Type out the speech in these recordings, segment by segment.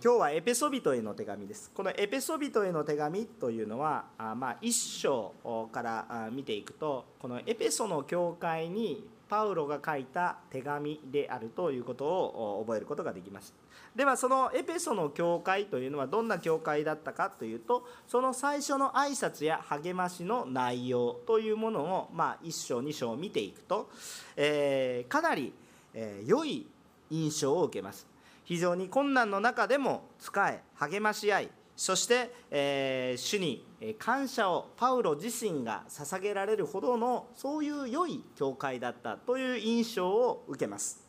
今日はエペソビトへの手紙です。このエペソビトへの手紙というのはあまあ一章から見ていくとこのエペソの教会にパウロが書いた手紙であるということを覚えることができます。ではそのエペソの教会というのはどんな教会だったかというとその最初の挨拶や励ましの内容というものを、まあ、1章2章見ていくと、えー、かなり、えー、良い印象を受けます。非常に困難の中でも使え励まし合いそして、えー、主に感謝をパウロ自身が捧げられるほどのそういう良い教会だったという印象を受けます。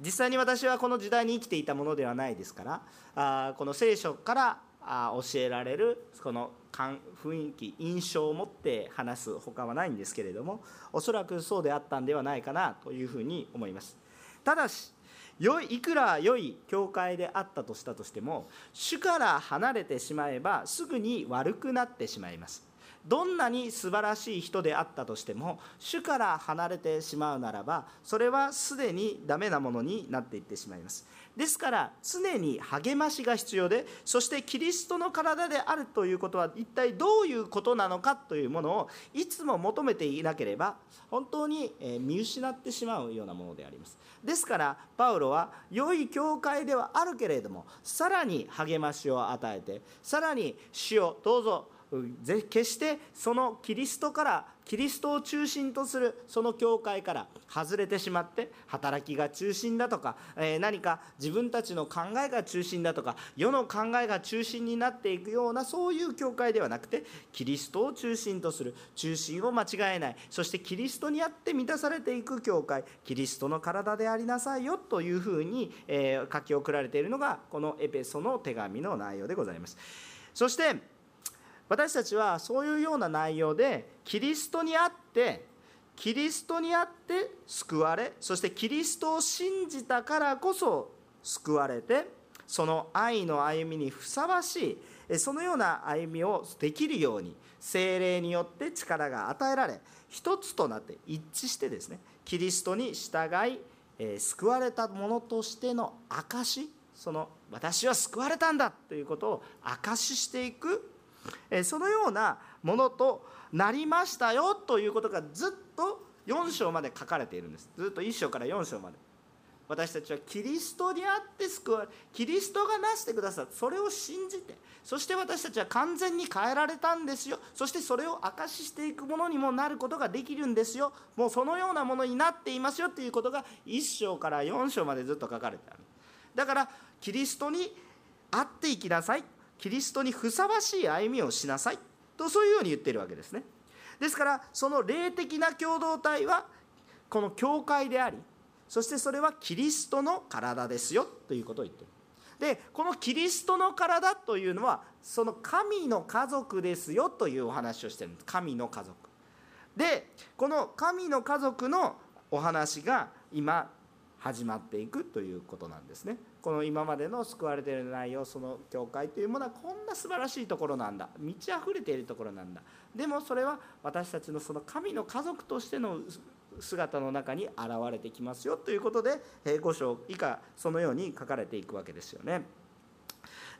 実際に私はこの時代に生きていたものではないですからあこの聖書からあ教えられるこの雰囲気印象を持って話すほかはないんですけれどもおそらくそうであったんではないかなというふうに思います。ただし良いいくら良い教会であったとしたとしても主から離れてしまえばすぐに悪くなってしまいます。どんなに素晴らしい人であったとしても主から離れてしまうならばそれはすでにダメなものになっていってしまいます。ですから常に励ましが必要でそしてキリストの体であるということは一体どういうことなのかというものをいつも求めていなければ本当に見失ってしまうようなものであります。ですからパウロは良い教会ではあるけれどもさらに励ましを与えてさらに主をどうぞ決してそのキリストからキリストを中心とするその教会から外れてしまって働きが中心だとか、え何か自分たちの考えが中心だとか世の考えが中心になっていくようなそういう教会ではなくてキリストを中心とする中心を間違えないそしてキリストにあって満たされていく教会キリストの体でありなさいよというふうに、え書き送られているのがこのエペソの手紙の内容でございます。そして私たちはそういうような内容でキリストにあってキリストにあって救われそしてキリストを信じたからこそ救われてその愛の歩みにふさわしいそのような歩みをできるように精霊によって力が与えられ一つとなって一致してですねキリストに従い救われた者としての証その私は救われたんだということを証ししていくそのようなものとなりましたよということがずっと4章まで書かれているんです。ずっと1章から4章まで。私たちはキリストにあって救われキリストがなしてくださるそれを信じて。そして私たちは完全に変えられたんですよ。そしてそれを証ししていくものにもなることができるんですよ。もうそのようなものになっていますよということが1章から4章までずっと書かれてある。だからキリストに会っていきなさい。キリストにふさわしい歩みをしなさい。とそういうように言ってるわけですね。ですからその霊的な共同体はこの教会でありそしてそれはキリストの体ですよということを言ってる。でこのキリストの体というのはその神の家族ですよというお話をしてるんです。神の家族。でこの神の家族のお話が今始まっていくということなんですね。この今までの救われている内容その教会というものはこんな素晴らしいところなんだ。満ち溢れているところなんだ。でもそれは私たちのその神の家族としての姿の中に現れてきますよということで5章以下そのように書かれていくわけですよね。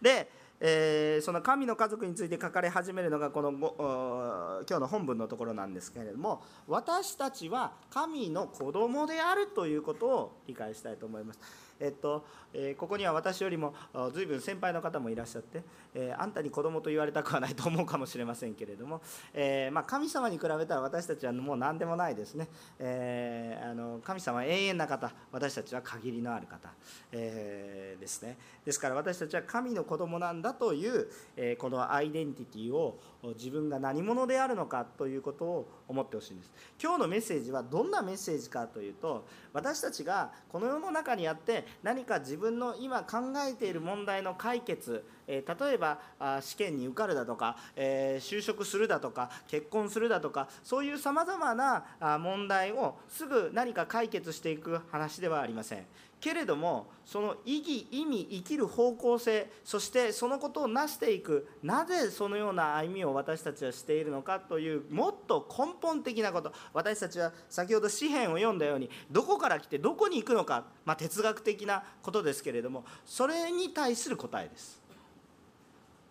でえー、その神の家族について書かれ始めるのがこの今日の本文のところなんですけれども私たちは神の子供であるということを理解したいと思います。えっとえー、ここには私よりも随分先輩の方もいらっしゃって、えー、あんたに子供と言われたくはないと思うかもしれませんけれども、えー、まあ、神様に比べたら私たちはもう何でもないですね、えあの神様は永遠な方私たちは限りのある方、えですね。ですから私たちは神の子供なんだという、えこのアイデンティティを自分が何者であるのかということを思ってほしいんです。今日のメッセージはどんなメッセージかというと私たちがこの世の中にあって何か自分の今考えている問題の解決、え例えば試験に受かるだとか、え就職するだとか結婚するだとかそういうさまざまな問題をすぐ何か解決していく話ではありません。けれどもその意義意味生きる方向性そしてそのことを成していくなぜそのような歩みを私たちはしているのかというもっと根本的なこと。私たちは先ほど詩篇を読んだようにどこから来てどこに行くのか、まあ、哲学的なことですけれどもそれに対する答えです。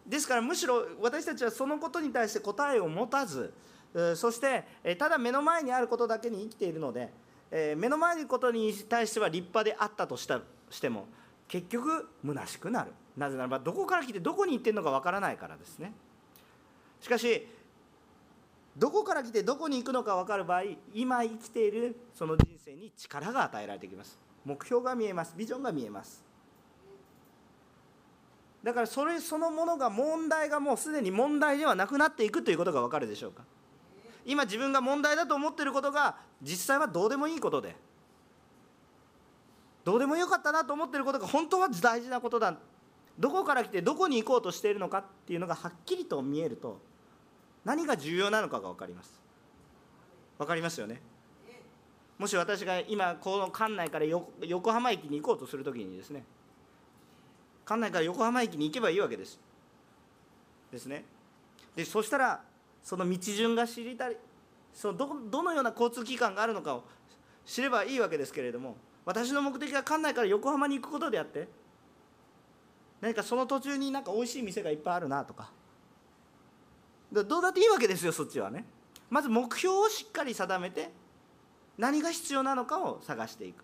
ですからむしろ私たちはそのことに対して答えを持たずそしてただ目の前にあることだけに生きているのでえー、目の前のことに対しては立派であったとしたしても結局虚しくなる。なぜならばどこから来てどこに行ってるのかわからないからですね。しかしどこから来てどこに行くのか分かる場合今生きているその人生に力が与えられてきます。目標が見えます。ビジョンが見えます。だからそれそのものが問題がもうすでに問題ではなくなっていくということが分かるでしょうか。今自分が問題だと思っていることが実際はどうでもいいことでどうでもよかったなと思っていることが本当は大事なことだ。どこから来てどこに行こうとしているのかっていうのがはっきりと見えると何が重要なのかが分かります。分かりますよね？もし私が今この館内から横浜駅に行こうとするときにですね館内から横浜駅に行けばいいわけです。ですね？でそしたらその道順が知りたい。そのどどのような交通機関があるのかを知ればいいわけですけれども私の目的は館内から横浜に行くことであって何かその途中になんか美味しい店がいっぱいあるなとか。どうだっていいわけですよそっちはね。まず目標をしっかり定めて何が必要なのかを探していく。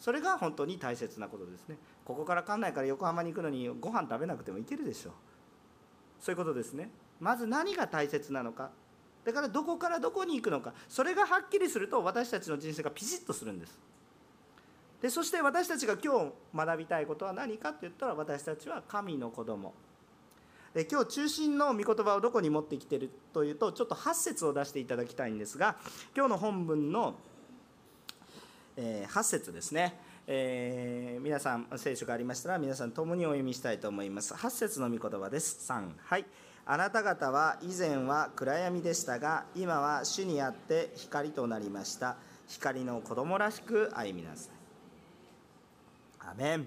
それが本当に大切なことですね。ここから館内から横浜に行くのにご飯食べなくても行けるでしょう。そういうことですね。まず何が大切なのか。だからどこからどこに行くのか。それがはっきりすると私たちの人生がピシッとするんです。でそして私たちが今日学びたいことは何かって言ったら私たちは神の子供。で今日中心の御言葉をどこに持ってきてるというとちょっと8節を出していただきたいんですが今日の本文の、え8節ですね。えー、皆さん聖書がありましたら皆さん共にお読みしたいと思います。8節の御言葉です。3はい。あなた方は以前は暗闇でしたが今は主にあって光となりました。光の子供らしく歩みなさい。アメン、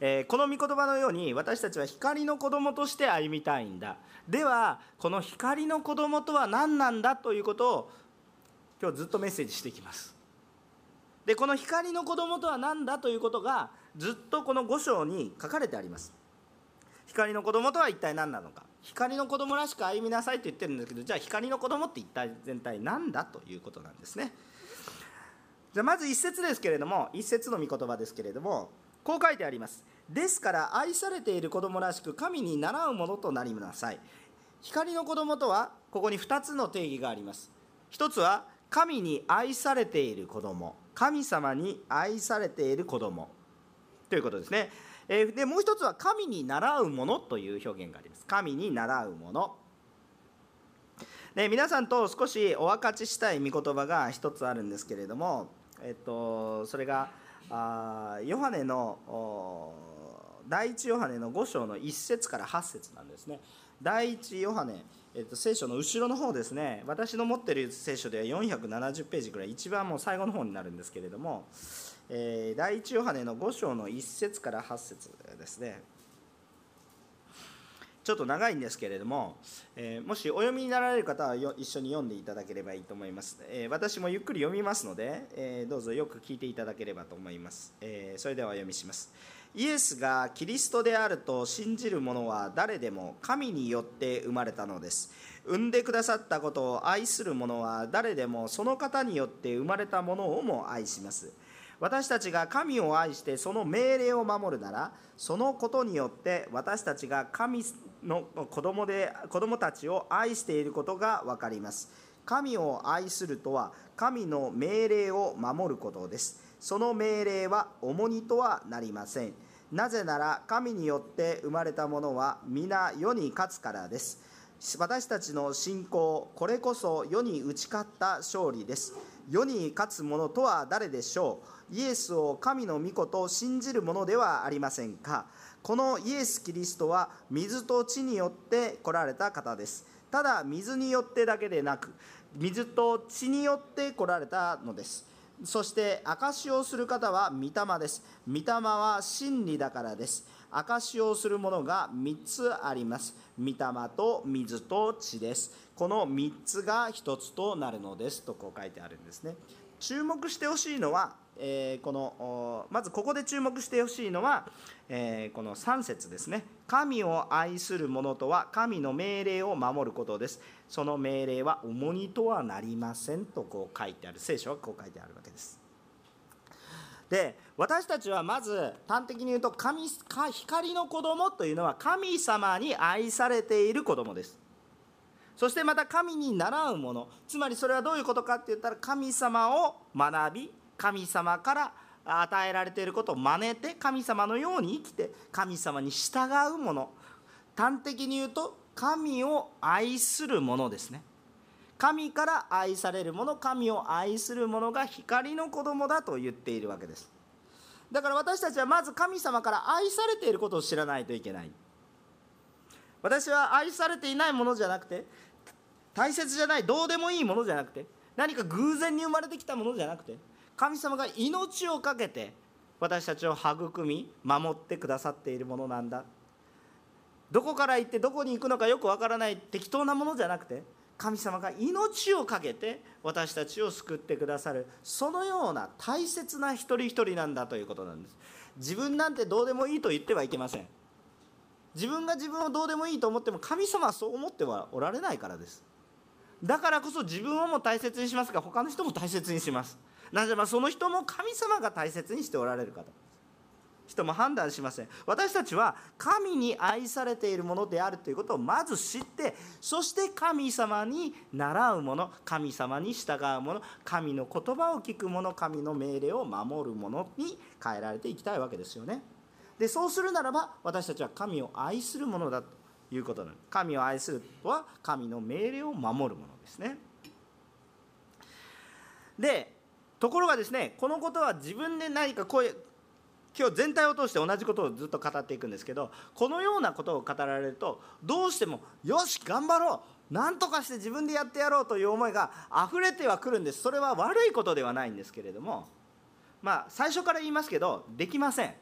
えー、この御言葉のように私たちは光の子供として歩みたいんだ。ではこの光の子供とは何なんだ？ということを今日ずっとメッセージしていきます。でこの光の子供とは何だ？ということがずっとこの5章に書かれてあります。光の子供とは一体何なのか。光の子供らしく歩みなさいと言ってるんですけどじゃあ光の子供って一体全体何だということなんですね。じゃあまず一節ですけれども一節の御言葉ですけれどもこう書いてあります。ですから愛されている子供らしく神に倣うものとなりなさい。光の子供とはここに2つの定義があります。一つは神に愛されている子供。神様に愛されている子供。ということですね。えでもう一つは神に習うものという表現があります。神に習うもの。で皆さんと少しお分かちしたい御言葉が一つあるんですけれども、えっと、それがあヨハネの第一ヨハネの5章の1節から8節なんですね。第一ヨハネ、えっと、聖書の後ろの方ですね。私の持ってる聖書では470ページぐらい一番もう最後の方になるんですけれどもえ、第一ヨハネの5章の1節から8節ですね。ちょっと長いんですけれども、え、もしお読みになられる方は一緒に読んでいただければいいと思います、え、私もゆっくり読みますので、えどうぞよく聞いていただければと思います、えそれではお読みします。イエスがキリストであると信じる者は誰でも神によって生まれたのです。産んでくださったことを愛する者は誰でもその方によって生まれたものをも愛します。私たちが神を愛してその命令を守るならそのことによって私たちが神の子供で子供たちを愛していることが分かります。神を愛するとは神の命令を守ることです。その命令は重荷とはなりません。なぜなら神によって生まれたものは皆世に勝つからです。私たちの信仰これこそ世に打ち勝った勝利です。世に勝つ者とは誰でしょう？イエスを神の御子と信じるものではありませんか？このイエス・キリストは水と地によって来られた方です。ただ水によってだけでなく水と血によって来られたのです。そして証しをする方は御霊です。御霊は真理だからです。証しをするものが3つあります。御霊と水と血です。この3つが1つとなるのですとこう書いてあるんですね。注目してほしいのは、えー、このまずここで注目してほしいのは、えー、この3節ですね。神を愛する者とは神の命令を守ることです。その命令は重荷とはなりませんとこう書いてある。聖書はこう書いてあるわけです。で私たちはまず端的に言うと神光の子供というのは神様に愛されている子供です。そしてまた神に習うもの。つまりそれはどういうことかって言ったら神様を学び神様から与えられていることを真似て神様のように生きて神様に従うもの。端的に言うと神を愛するものですね。神から愛されるもの神を愛するものが光の子供だと言っているわけです。だから私たちはまず神様から愛されていることを知らないといけない。私は愛されていないものじゃなくて大切じゃないどうでもいいものじゃなくて何か偶然に生まれてきたものじゃなくて神様が命を懸けて私たちを育み守ってくださっているものなんだ。どこから行ってどこに行くのかよくわからない適当なものじゃなくて神様が命を懸けて私たちを救ってくださるそのような大切な一人一人なんだということなんです。自分なんてどうでもいいと言ってはいけません。自分が自分をどうでもいいと思っても神様はそう思ってはおられないからです。だからこそ自分をも大切にしますが他の人も大切にします。なぜならその人も神様が大切にしておられる方人も判断しません。私たちは神に愛されているものであるということをまず知ってそして神様に習うもの神様に従うもの神の言葉を聞くもの神の命令を守るものに変えられていきたいわけですよね。でそうするならば私たちは神を愛するものだと。いうことなの。神を愛するとは神の命令を守るものですね。でところがですねこのことは自分で何かこういう今日全体を通して同じことをずっと語っていくんですけどこのようなことを語られるとどうしてもよし頑張ろう何とかして自分でやってやろうという思いが溢れてはくるんです。それは悪いことではないんですけれどもまあ最初から言いますけどできません。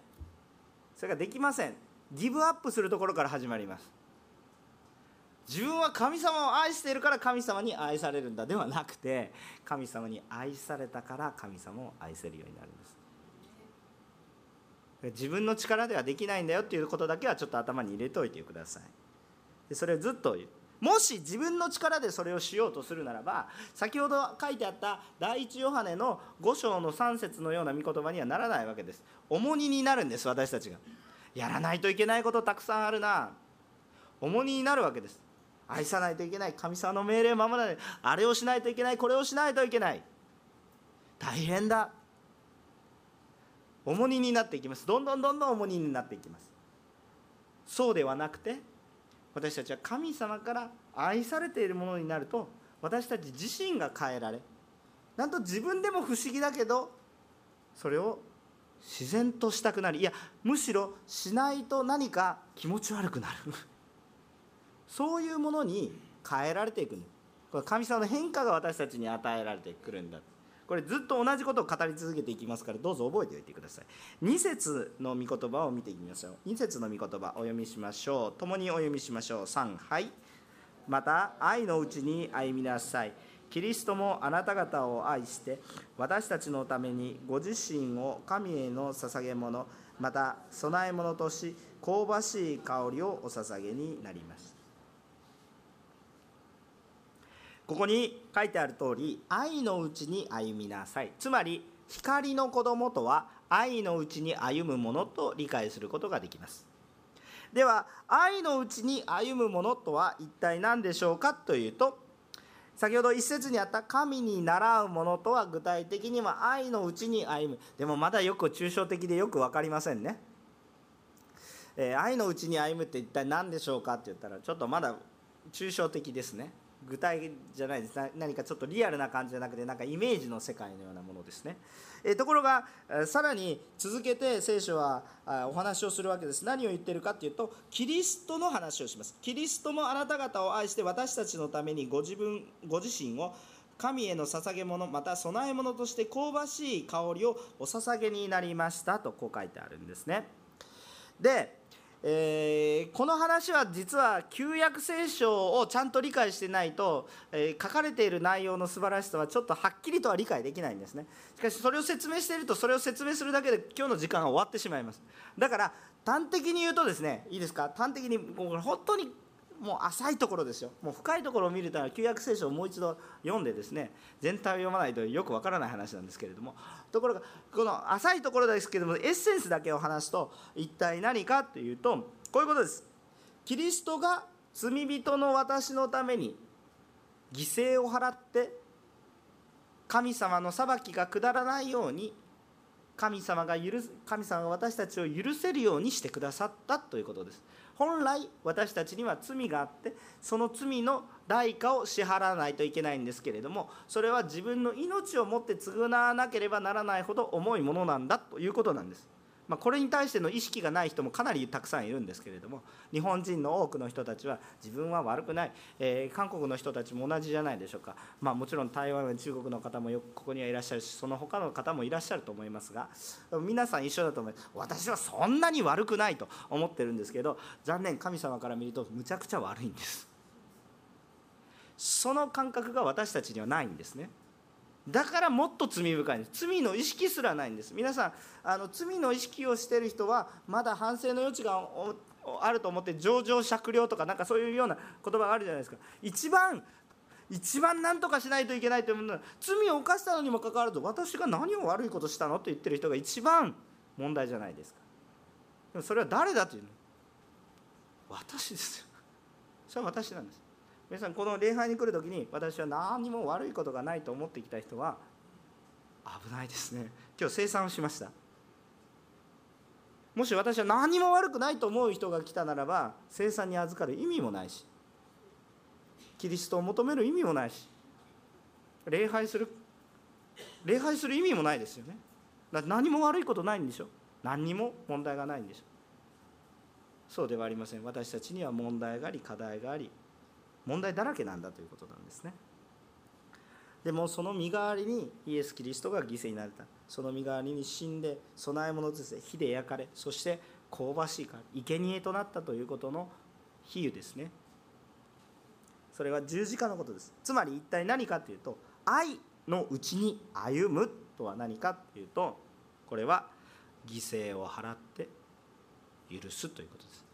それができません。ギブアップするところから始まります。自分は神様を愛しているから神様に愛されるんだではなくて神様に愛されたから神様を愛せるようになるんです。自分の力ではできないんだよっていうことだけはちょっと頭に入れておいてください。でそれをずっと言う。もし自分の力でそれをしようとするならば先ほど書いてあった第一ヨハネの5章の3節のような御言葉にはならないわけです。重荷になるんです私たちが。やらないといけないことたくさんあるな。重荷になるわけです。愛さないといけない神様の命令を守らない。あれをしないといけないこれをしないといけない。大変だ。重荷になっていきます。どんどんどんどん重荷になっていきます。そうではなくて私たちは神様から愛されているものになると私たち自身が変えられなんと自分でも不思議だけどそれを自然としたくなりいやむしろしないと何か気持ち悪くなる。そういうものに変えられていくこれ神様の変化が私たちに与えられてくるんだ。これずっと同じことを語り続けていきますからどうぞ覚えておいてください。2節の御言葉を見ていきましょう。2節の御言葉お読みしましょう。共にお読みしましょう。3はいまた愛のうちに歩みなさい。キリストもあなた方を愛して私たちのためにご自身を神への捧げ物また供え物とし香ばしい香りをお捧げになりましたここに書いてある通り愛のうちに歩みなさい。つまり光の子供とは愛のうちに歩むものと理解することができます。では愛のうちに歩むものとは一体何でしょうかというと先ほど一節にあった神に習うものとは具体的には愛のうちに歩む。でもまだよく抽象的でよく分かりませんね、えー、愛のうちに歩むって一体何でしょうかって言ったらちょっとまだ抽象的ですね。具体じゃないです。何かちょっとリアルな感じじゃなくてなんかイメージの世界のようなものですね、えところがさらに続けて聖書はお話をするわけです。何を言ってるかっていうとキリストの話をします。キリストもあなた方を愛して私たちのためにご自分ご自身を神への捧げ物また供え物として香ばしい香りをお捧げになりましたとこう書いてあるんですね。でえー、この話は実は旧約聖書をちゃんと理解してないと、えー、書かれている内容の素晴らしさはちょっとはっきりとは理解できないんですね。しかしそれを説明しているとそれを説明するだけで今日の時間が終わってしまいます。だから端的に言うとですねいいですか？端的にもう本当にもう浅いところですよ。もう深いところを見ると旧約聖書をもう一度読んでですね全体を読まないとよくわからない話なんですけれども。ところがこの浅いところですけれどもエッセンスだけを話すと一体何かというとこういうことです。キリストが罪人の私のために犠牲を払って神様の裁きが下らないように神様が許す神様が私たちを許せるようにしてくださったということです。本来私たちには罪があってその罪の代価を支払わないといけないんですけれどもそれは自分の命をもって償わなければならないほど重いものなんだということなんです。まあ、これに対しての意識がない人もかなりたくさんいるんですけれども日本人の多くの人たちは自分は悪くない、えー、韓国の人たちも同じじゃないでしょうか、まあ、もちろん台湾や中国の方もよくここにはいらっしゃるしその他の方もいらっしゃると思いますが皆さん一緒だと思います。私はそんなに悪くないと思ってるんですけど残念神様から見るとむちゃくちゃ悪いんです。その感覚が私たちにはないんですね。だからもっと罪深いんです。罪の意識すらないんです。皆さんあの罪の意識をしている人はまだ反省の余地があると思って情状酌量とかなんかそういうような言葉があるじゃないですか。一番一番何とかしないといけないというもの。は罪を犯したのにもかかわらず私が何を悪いことしたのと言ってる人が一番問題じゃないですか。でもそれは誰だというの。私ですよ。それは私なんです。皆さんこの礼拝に来る時に私は何も悪いことがないと思ってきた人は危ないですね。今日生産をしました。もし私は何も悪くないと思う人が来たならば生産に預かる意味もないしキリストを求める意味もないし礼拝する礼拝する意味もないですよね。だって何も悪いことないんでしょ。何にも問題がないんでしょ。そうではありません。私たちには問題があり課題があり問題だらけなんだということなんですね。でもその身代わりにイエス・キリストが犠牲になれた。その身代わりに死んで供え物として火で焼かれそして香ばしいから生贄となったということの比喩ですね。それは十字架のことです。つまり一体何かというと愛のうちに歩むとは何かというとこれは犠牲を払って許すということです。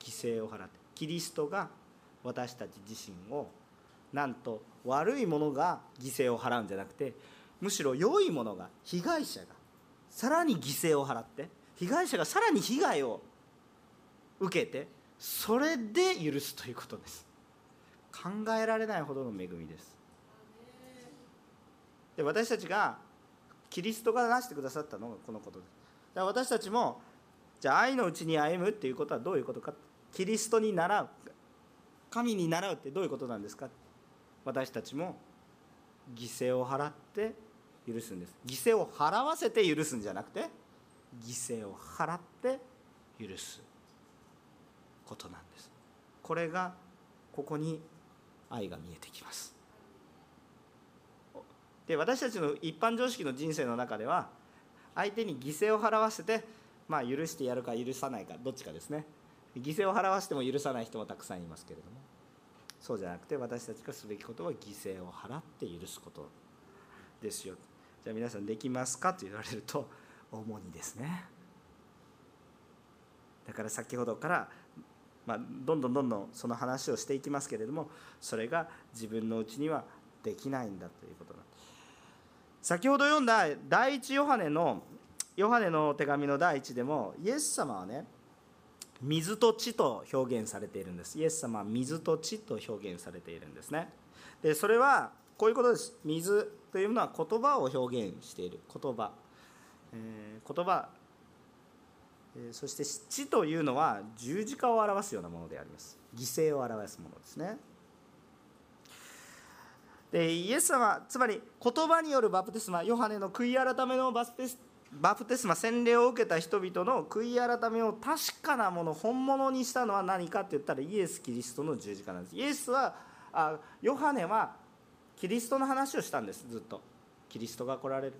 犠牲を払って。キリストが私たち自身をなんと悪いものが犠牲を払うんじゃなくてむしろ良いものが被害者がさらに犠牲を払って被害者がさらに被害を受けてそれで許すということです。考えられないほどの恵みです。で私たちがキリストがなしてくださったのがこのことです。私たちもじゃあ愛のうちに歩むっていうことはどういうことか。キリストに倣う。神に習うってどういうことなんですか？私たちも犠牲を払って許すんです。犠牲を払わせて許すんじゃなくて犠牲を払って許すことなんです。これがここに愛が見えてきます。で私たちの一般常識の人生の中では相手に犠牲を払わせてまあ許してやるか許さないかどっちかですね。犠牲を払わせても許さない人もたくさんいますけれども。そうじゃなくて私たちがすべきことは犠牲を払って許すことですよ。じゃあ皆さんできますかと言われると 主にですね。だから先ほどから、まあ、どんどんどんどんその話をしていきますけれどもそれが自分のうちにはできないんだということなんです。先ほど読んだ第一ヨハネのヨハネの手紙の第一でもイエス様はね水と地と表現されているんです。イエス様は水と地と表現されているんですね。でそれはこういうことです。水というのは言葉を表現している。言葉、えー、言葉、え、そして地というのは十字架を表すようなものであります。犠牲を表すものですね。でイエス様つまり言葉によるバプテスマヨハネの悔い改めのバプテスバプテスマ洗礼を受けた人々の悔い改めを確かなもの本物にしたのは何かって言ったらイエス・キリストの十字架なんです。イエスはあヨハネはキリストの話をしたんですずっと。キリストが来られる。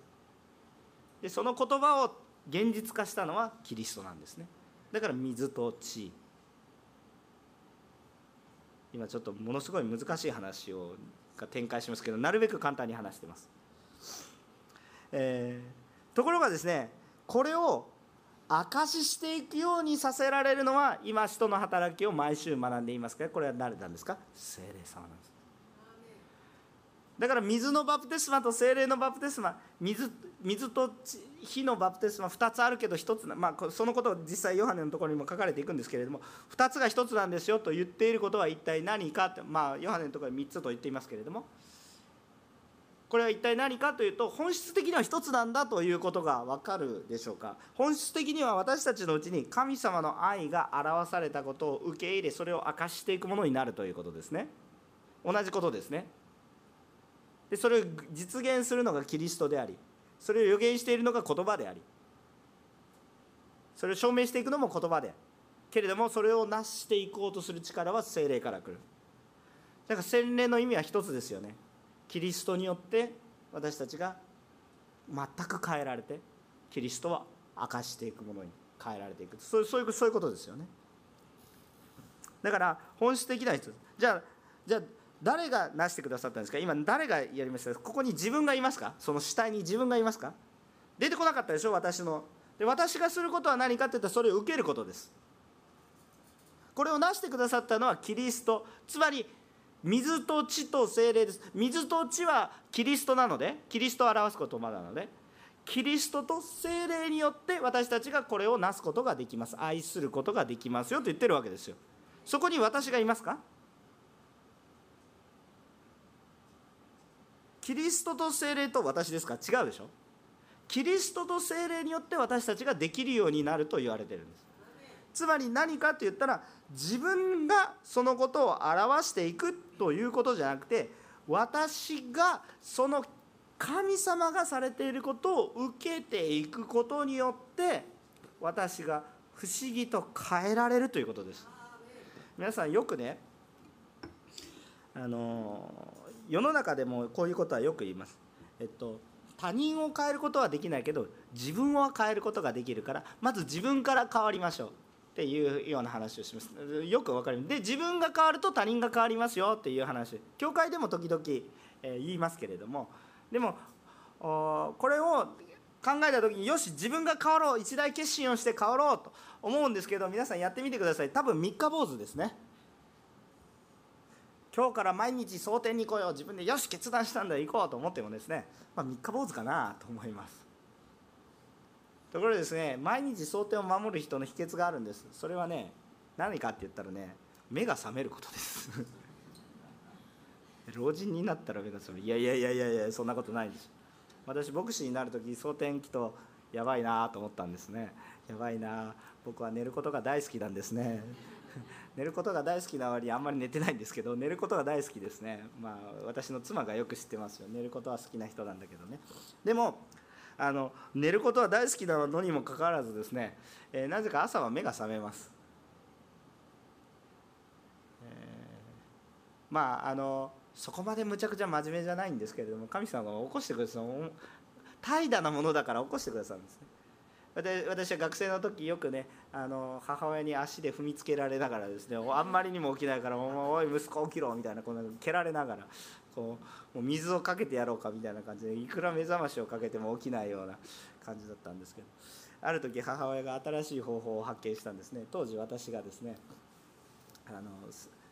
でその言葉を現実化したのはキリストなんですね。だから水と地。今ちょっとものすごい難しい話を展開しますけどなるべく簡単に話してます、えー、ところがですねこれを証ししていくようにさせられるのは今人の働きを毎週学んでいますか？らこれは誰なんですか？精霊様なんです。だから水のバプテスマと精霊のバプテスマ水水と火のバプテスマ2つあるけど1つまあ、そのことを実際ヨハネのところにも書かれていくんですけれども2つが1つなんですよと言っていることは一体何かってまあヨハネのところに3つと言っていますけれどもこれは一体何かというと本質的には1つなんだということが分かるでしょうか？本質的には私たちのうちに神様の愛が表されたことを受け入れそれを明かしていくものになるということですね。同じことですね。でそれを実現するのがキリストでありそれを予言しているのが言葉でありそれを証明していくのも言葉でけれどもそれを成していこうとする力は精霊から来る。だから洗礼の意味は一つですよね。キリストによって私たちが全く変えられてキリストは明かしていくものに変えられていく。そうそういうそういうことですよね。だから本質的な人じゃあじゃあ誰がなしてくださったんですか？今誰がやりました？ここに自分がいますか？その死体に自分がいますか？出てこなかったでしょ？私の。で私がすることは何かっていったらそれを受けることです。これをなしてくださったのはキリスト。つまり水と地と精霊です。水と地はキリストなのでキリストを表すことまだなのでキリストと精霊によって私たちがこれをなすことができます。愛することができますよと言ってるわけですよ。そこに私がいますか？キリストと精霊と私ですか？違うでしょ。キリストと精霊によって私たちができるようになると言われてるんです。つまり何かって言ったら自分がそのことを表していくということじゃなくて私がその神様がされていることを受けていくことによって私が不思議と変えられるということです皆さんよくねあの世の中でもこういうことはよく言います。えっと他人を変えることはできないけど自分を変えることができるからまず自分から変わりましょうっていうような話をします。よくわかる。で自分が変わると他人が変わりますよっていう話。教会でも時々、え言いますけれども。でもこれを考えた時によし自分が変わろう。一大決心をして変わろうと思うんですけど皆さんやってみてください。多分三日坊主ですね。今日から毎日蒼天に来よう。自分でよし決断したんだ。行こうと思ってもですね、まあ、3日坊主かなと思います。ところでですね毎日蒼天を守る人の秘訣があるんです。それはね何かって言ったらね目が覚めることです。老人になったら目が覚める。いやいやいやいやいやそんなことないです。私牧師になる時蒼天期とやばいなと思ったんですね。やばいな。僕は寝ることが大好きなんですね。寝ることが大好きな割にあんまり寝てないんですけど寝ることが大好きですね。まあ私の妻がよく知ってますよ。寝ることは好きな人なんだけどね。でもあの寝ることは大好きなのにもかかわらずですね、えー、なぜか朝は目が覚めます、えー、まああのそこまでむちゃくちゃ真面目じゃないんですけれども神様が起こしてくださる怠惰なものだから起こしてくださるんですね。私は学生の時よくねあの母親に足で踏みつけられながらですねあんまりにも起きないから「おい息子起きろ」みたいなこんな蹴られながらこうもう水をかけてやろうかみたいな感じでいくら目覚ましをかけても起きないような感じだったんですけどある時母親が新しい方法を発見したんですね。当時私がですねあの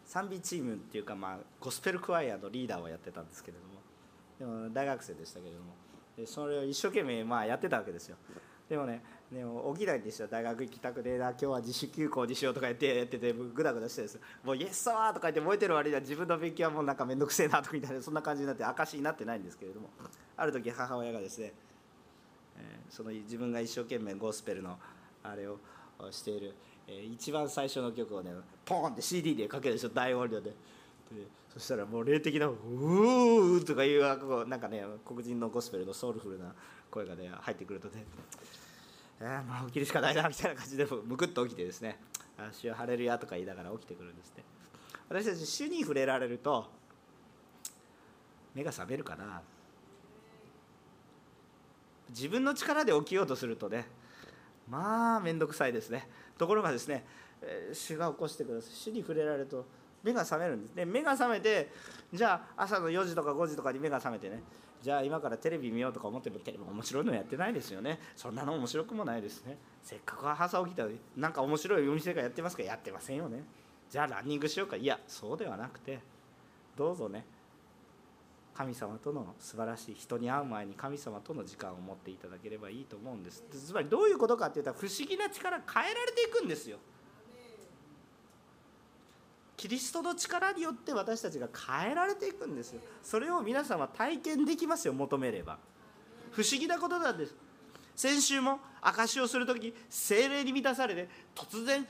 賛美チームっていうか、まあ、ゴスペルクワイアのリーダーをやってたんですけれどもでも大学生でしたけれどもでそれを一生懸命まあやってたわけですよ。でもねでも起きないんですよ大学行きたくてな今日は自主休校にしようとか言ってやっててグダグダしてですもうイエスーとか言って燃えてる割には自分の勉強はもうなんか面倒くせえなとみたいなそんな感じになって証になってないんですけれどもある時母親がですね、え、その自分が一生懸命ゴスペルのあれをしている、え、一番最初の曲をねポンって CD でかけるでしょ大音量で。でそしたらもう霊的な「うー」とかいうなんかね黒人のゴスペルのソウルフルな声がね入ってくるとねえー、まあ起きるしかないなみたいな感じでむくっと起きてですね「あ主晴れるや」とか言いながら起きてくるんですね私たち主に触れられると目が覚めるかな。自分の力で起きようとするとねまあ面倒くさいですね。ところがですね主が起こしてください。主に触れられると目が覚めるんです。で目が覚めてじゃあ朝の4時とか5時とかに目が覚めてねじゃあ今からテレビ見ようとか思ってもテレビ面白いのやってないですよね。そんなの面白くもないですね。せっかく朝起きたのになんか面白いお店がやってますかやってませんよね。じゃあランニングしようか。いやそうではなくてどうぞね。神様との素晴らしい人に会う前に神様との時間を持っていただければいいと思うんです。つまりどういうことかっていうと不思議な力変えられていくんですよ。キリストの力によって私たちが変えられていくんですよ。それを皆さんは体験できますよ求めれば。不思議なことなんです。先週も証しをする時精霊に満たされて突然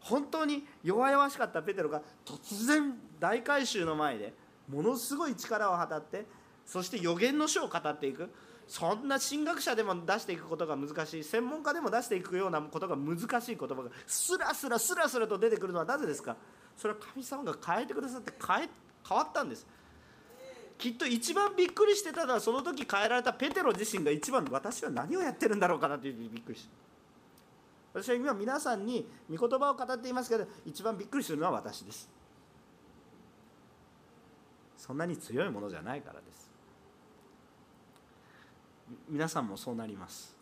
本当に弱々しかったペテロが突然大改修の前でものすごい力を放ってそして予言の書を語っていく。そんな神学者でも出していくことが難しい。専門家でも出していくようなことが難しい言葉がスラスラスラスラと出てくるのはなぜですか？それは神様が変えてくださって変え変わったんです。きっと一番びっくりしてたのはその時変えられたペテロ自身が一番私は何をやってるんだろうかなというびっくりした私は今皆さんに御言葉を語っていますけど一番びっくりするのは私です。そんなに強いものじゃないからです。皆さんもそうなります。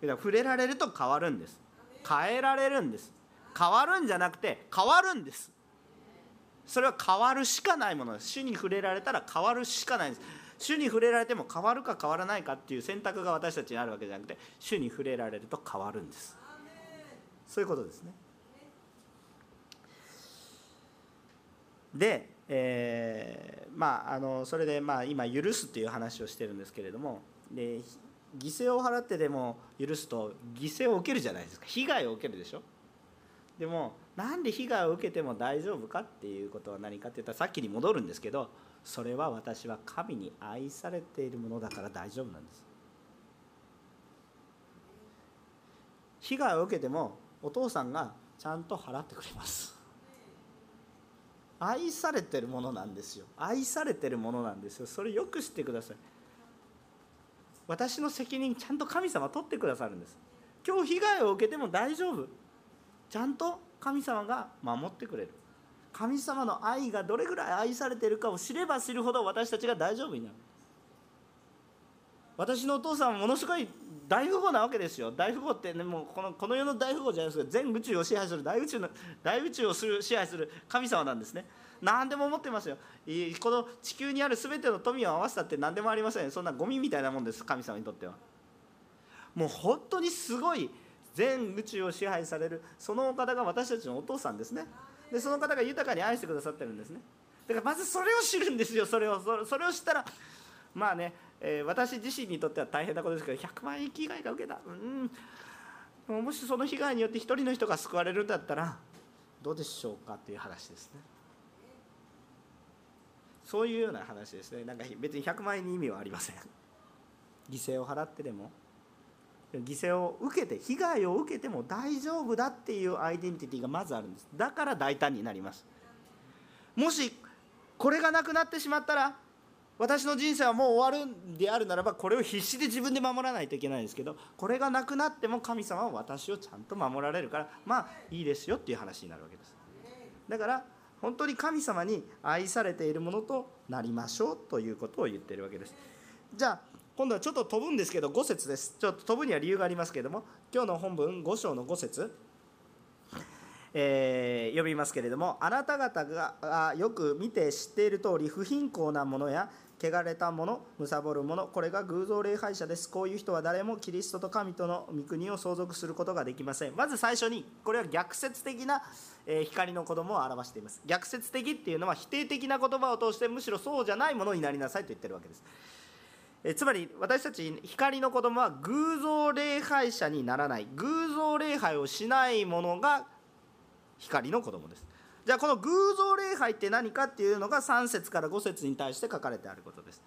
触れられると変わるんです。変えられるんです。変わるんじゃなくて変わるんです。それは変わるしかないものです。主に触れられたら変わるしかないんです。主に触れられても変わるか変わらないかっていう選択が私たちにあるわけじゃなくて主に触れられると変わるんです。そういうことですね。で、えー、まああのそれでまあ今許すっていう話をしてるんですけれどもで犠牲を払ってでも許すと犠牲を受けるじゃないですか。被害を受けるでしょ。でもなんで被害を受けても大丈夫かっていうことは何かって言ったらさっきに戻るんですけどそれは私は神に愛されているものだから大丈夫なんです。被害を受けてもお父さんがちゃんと払ってくれます。愛されてるものなんですよ。愛されてるものなんですよ。それよく知ってください。私の責任ちゃんと神様取ってくださるんです。今日被害を受けても大丈夫。ちゃんと神様が守ってくれる。神様の愛がどれぐらい愛されているかを知れば知るほど私たちが大丈夫になる。私のお父さんはものすごい大富豪なわけですよ。大富豪ってねもうこのこの世の大富豪じゃないですけど全宇宙を支配する大宇宙の大宇宙をする支配する神様なんですね。何でも持ってますよ。この地球にある全ての富を合わせたって何でもありません。そんなゴミみたいなもんです神様にとっては。もう本当にすごい全宇宙を支配されるそのお方が私たちのお父さんですね。でその方が豊かに愛してくださってるんですね。だからまずそれを知るんですよそれを。それを知ったらまあね、えー、私自身にとっては大変なことですけど100万円被害が受けた。うん。もしその被害によって一人の人が救われるんだったらどうでしょうかっていう話ですね。そういうような話ですね。なんか別に100万円に意味はありません。犠牲を払ってでも。犠牲を受けて被害を受けても大丈夫だっていうアイデンティティがまずあるんです。だから大胆になります。もしこれがなくなってしまったら私の人生はもう終わるんであるならばこれを必死で自分で守らないといけないんですけどこれがなくなっても神様は私をちゃんと守られるからまあいいですよっていう話になるわけです。だから本当に神様に愛されているものとなりましょうということを言っているわけです。じゃあ今度はちょっと飛ぶんですけど5節ですちょっと飛ぶには理由がありますけれども今日の本文5章の5節えー、読みますけれどもあなた方がよく見て知っている通り不貧困なものや汚れたもの、貪るもの、これが偶像礼拝者です。こういう人は誰もキリストと神との御国を相続することができません。まず最初に、これは逆説的な、え光の子供を表しています。逆説的っていうのは否定的な言葉を通してむしろそうじゃないものになりなさいと言ってるわけです。えつまり私たち光の子供は偶像礼拝者にならない。偶像礼拝をしないものが光の子供です。じゃあこの偶像礼拝って何かっていうのが3節から5節に対して書かれてあることです。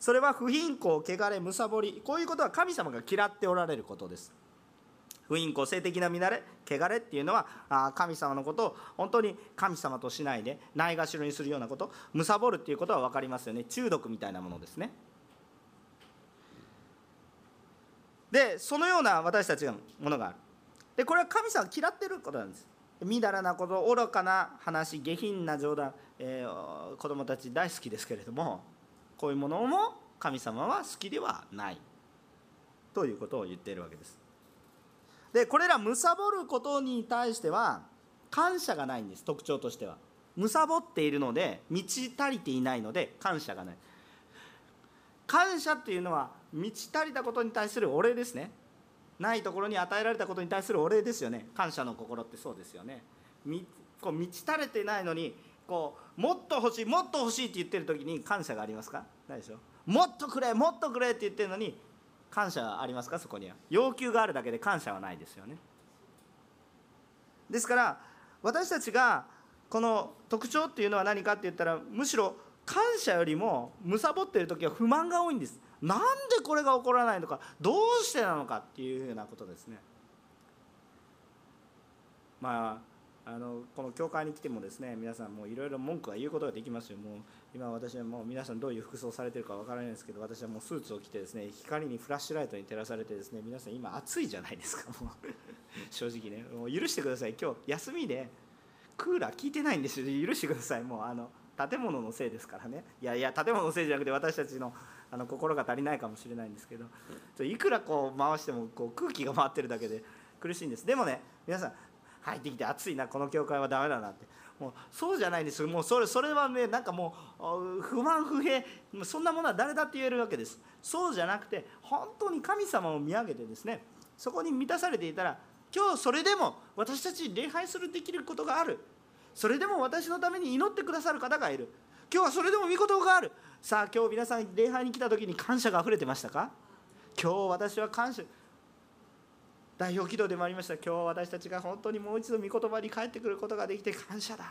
それは不貧困汚れむさぼり。こういうことは神様が嫌っておられることです。不妊行性的な乱れ汚れっていうのはあ神様のことを本当に神様としないでないがしろにするようなこと貪るっていうことは分かりますよね。中毒みたいなものですね。でそのような私たちのものがある。でこれは神様嫌ってることなんです。みだらなこと愚かな話下品な冗談、えー、子供たち大好きですけれどもこういうものも神様は好きではない。ということを言っているわけです。でこれら貪ることに対しては感謝がないんです。特徴としては。貪っているので満ち足りていないので感謝がない。感謝っていうのは満ち足りたことに対するお礼ですね。ないところに与えられたことに対するお礼ですよね。感謝の心ってそうですよね。みこう満ち足れてないのにこうもっと欲しいもっと欲しいって言ってる時に感謝がありますか？ないでしょ？もっとくれもっとくれって言ってるのに感謝ありますか？そこには。要求があるだけで感謝はないですよね。ですから私たちがこの特徴っていうのは何かって言ったらむしろ感謝よりも貪っている時は不満が多いんです。なんでこれが起こらないのかどうしてなのかっていうふうなことですね。まああのこの教会に来てもですね皆さんもいろいろ文句は言うことができますよ。もう今私はもう皆さんどういう服装されてるかわからないですけど私はもうスーツを着てですね光にフラッシュライトに照らされてですね皆さん今暑いじゃないですか。もう正直ね。もう許してください。今日休みでクーラー効いてないんですよ。許してください。もうあの建物のせいですからね。いやいや建物のせいじゃなくて私たちのあの心が足りないかもしれないんですけどいくらこう回してもこう空気が回ってるだけで苦しいんです。でもね皆さん入ってきて暑いなこの教会はダメだなって。もうそうじゃないんです。もうそれそれはねなんかもう不満不平そんなものは誰だって言えるわけです。そうじゃなくて本当に神様を見上げてですねそこに満たされていたら今日それでも私たち礼拝するできることがある。それでも私のために祈ってくださる方がいる。今日はそれでも御言葉がある。さあ今日皆さん礼拝に来た時に感謝があふれてましたか？今日私は感謝。代表祈祷でもありました。今日私たちが本当にもう一度御言葉に帰ってくることができて感謝だ。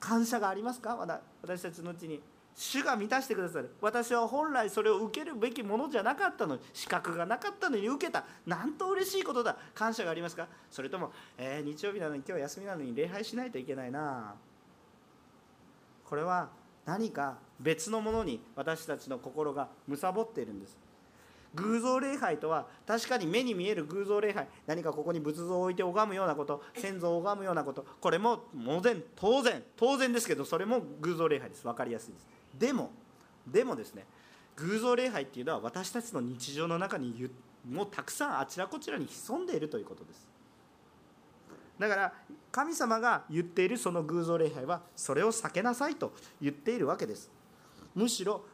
感謝がありますか？まだ。私たちのうちに。主が満たしてくださる。私は本来それを受けるべきものじゃなかったのに資格がなかったのに受けた。なんと嬉しいことだ。感謝がありますか？それとも、えー、日曜日なのに今日休みなのに礼拝しないといけないな。これは何か別のものに私たちの心が貪っているんです。偶像礼拝とは確かに目に見える偶像礼拝何かここに仏像を置いて拝むようなこと先祖を拝むようなことこれも当然当然当然ですけどそれも偶像礼拝です。分かりやすいです。でもでもですね偶像礼拝っていうのは私たちの日常の中にもうたくさんあちらこちらに潜んでいるということです。だから神様が言っているその偶像礼拝はそれを避けなさいと言っているわけです。むしろ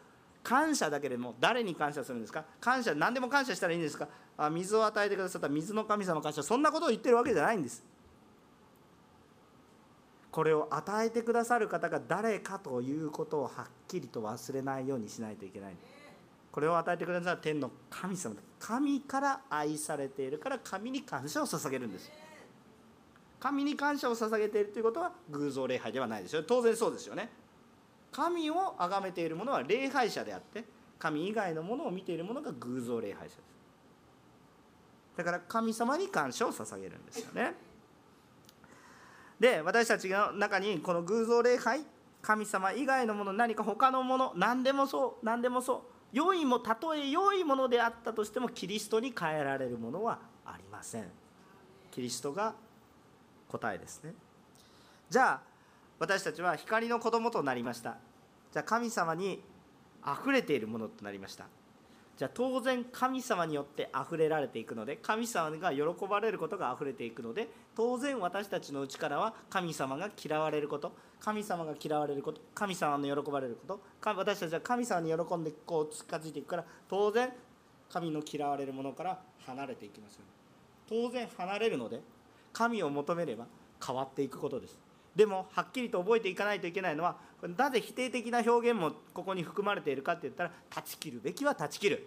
感謝だけでも誰に感謝するんですか？感謝何でも感謝したらいいんですか？あ水を与えてくださった水の神様感謝そんなことを言ってるわけじゃないんです。これを与えてくださる方が誰かということをはっきりと忘れないようにしないといけない。これを与えてくださる天の神様神から愛されているから神に感謝を捧げるんです。神に感謝を捧げているということは偶像礼拝ではないですよ。当然そうですよね。神を崇めている者は礼拝者であって神以外のものを見ている者が偶像礼拝者です。だから神様に感謝を捧げるんですよね。で私たちの中にこの偶像礼拝神様以外のもの何か他のもの何でもそう何でもそう良いもたとえ良いものであったとしてもキリストに変えられるものはありません。キリストが答えですね。じゃあ私たちは光の子供となりました。じゃあ神様にあふれているものとなりました。じゃあ当然神様によってあふれられていくので神様が喜ばれることがあふれていくので当然私たちのうちからは神様が嫌われること。神様が嫌われること。神様の喜ばれること。私たちは神様に喜んでこう近づいていくから当然神の嫌われるものから離れていきますよ。当然離れるので神を求めれば変わっていくことです。でもはっきりと覚えていかないといけないのはなぜ否定的な表現もここに含まれているかって言ったら断ち切るべきは断ち切る。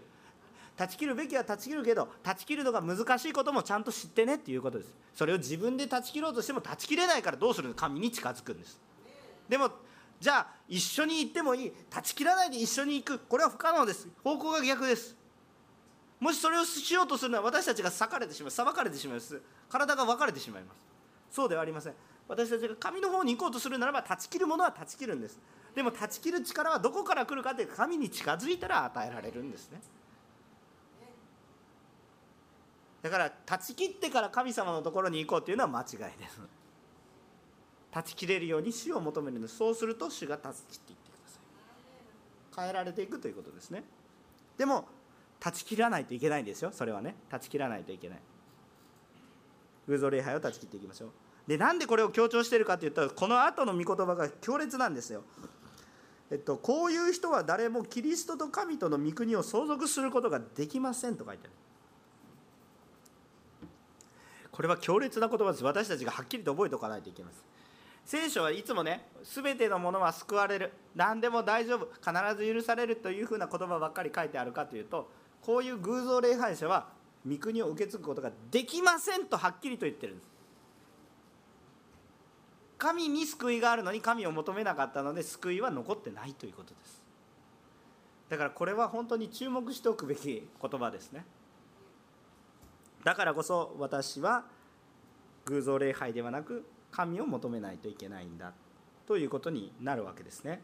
断ち切るべきは断ち切るけど断ち切るのが難しいこともちゃんと知ってねっていうことです。それを自分で断ち切ろうとしても断ち切れないからどうするの？神に近づくんです。でもじゃあ一緒に行ってもいい。断ち切らないで一緒に行く。これは不可能です。方向が逆です。もしそれをしようとするのは私たちが裂かれてしまう裁かれてしまいます。体が分かれてしまいます。そうではありません。私たちが神の方に行こうとするならば断ち切るものは断ち切るんです。でも断ち切る力はどこから来るかというと神に近づいたら与えられるんですね。だから断ち切ってから神様のところに行こうというのは間違いです。断ち切れるように主を求めるんです。そうすると主が断ち切っていってください。変えられていくということですね。でも断ち切らないといけないんですよ。それはね。断ち切らないといけない。偶像礼拝を断ち切っていきましょう。でなんでこれを強調しているかというとこの後の御言葉が強烈なんですよ。えっと、こういう人は誰もキリストと神との御国を相続することができませんと書いてある。これは強烈な言葉です。私たちがはっきりと覚えておかないといけません聖書はいつもね全てのものは救われる。何でも大丈夫。必ず許されるというふうな言葉ばっかり書いてあるかというとこういう偶像礼拝者は御国を受け継ぐことができませんとはっきりと言ってるんです。神に救いがあるのに神を求めなかったので救いは残ってないということです。だからこれは本当に注目しておくべき言葉ですね。だからこそ私は偶像礼拝ではなく神を求めないといけないんだということになるわけですね。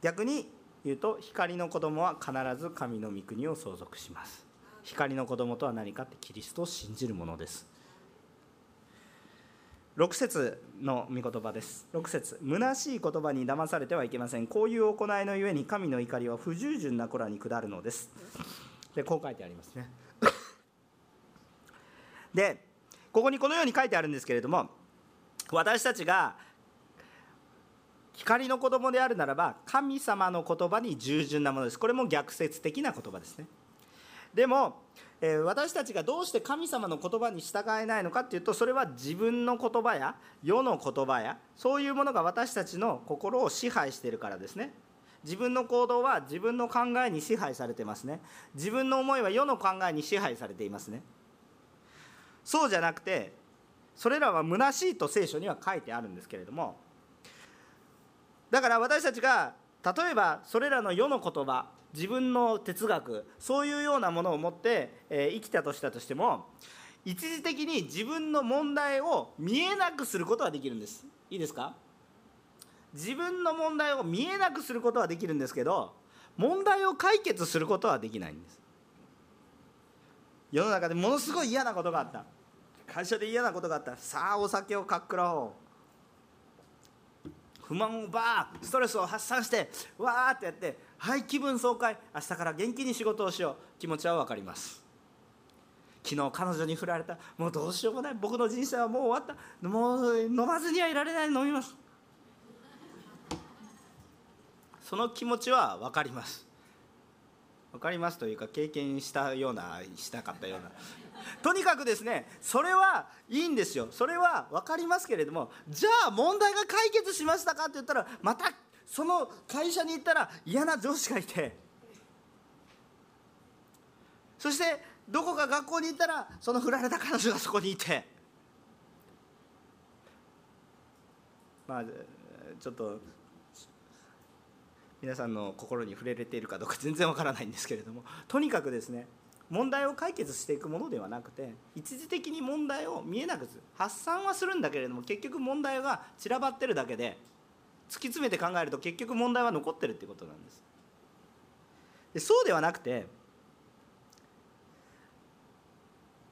逆に言うと光の子供は必ず神の御国を相続します。光の子供とは何かってキリストを信じるものです。6節の御言葉です。6節虚しい言葉に騙されてはいけません。こういう行いのゆえに神の怒りは不従順な子らに下るのです。でこう書いてありますね。でここにこのように書いてあるんですけれども私たちが光の子供であるならば神様の言葉に従順なものです。これも逆説的な言葉ですね。でもえ私たちがどうして神様の言葉に従えないのかっていうとそれは自分の言葉や世の言葉やそういうものが私たちの心を支配しているからですね。自分の行動は自分の考えに支配されてますね。自分の思いは世の考えに支配されていますね。そうじゃなくてそれらは虚しいと聖書には書いてあるんですけれどもだから私たちが例えばそれらの世の言葉自分の哲学そういうようなものを持って、え生きたとしたとしても一時的に自分の問題を見えなくすることはできるんです。いいですか？自分の問題を見えなくすることはできるんですけど問題を解決することはできないんです。世の中でものすごい嫌なことがあった。会社で嫌なことがあった。さあお酒をかっくらおう。不満をバーストレスを発散してわーってやってはい気分爽快。明日から元気に仕事をしよう。気持ちは分かります。昨日彼女に振られた。もうどうしようもない。僕の人生はもう終わった。もう飲まずにはいられない。飲みます。その気持ちは分かります。分かりますというか経験したようなしなかったような。とにかくですねそれはいいんですよ。それは分かりますけれどもじゃあ問題が解決しましたかって言ったらまたその会社に行ったら嫌な上司がいて。そしてどこか学校に行ったらその振られた彼女がそこにいて。まあちょっと皆さんの心に触れれているかどうか全然わからないんですけれどもとにかくですね問題を解決していくものではなくて一時的に問題を見えなくす。発散はするんだけれども結局問題が散らばってるだけで突き詰めて考えると結局問題は残ってるってことなんです。でそうではなくて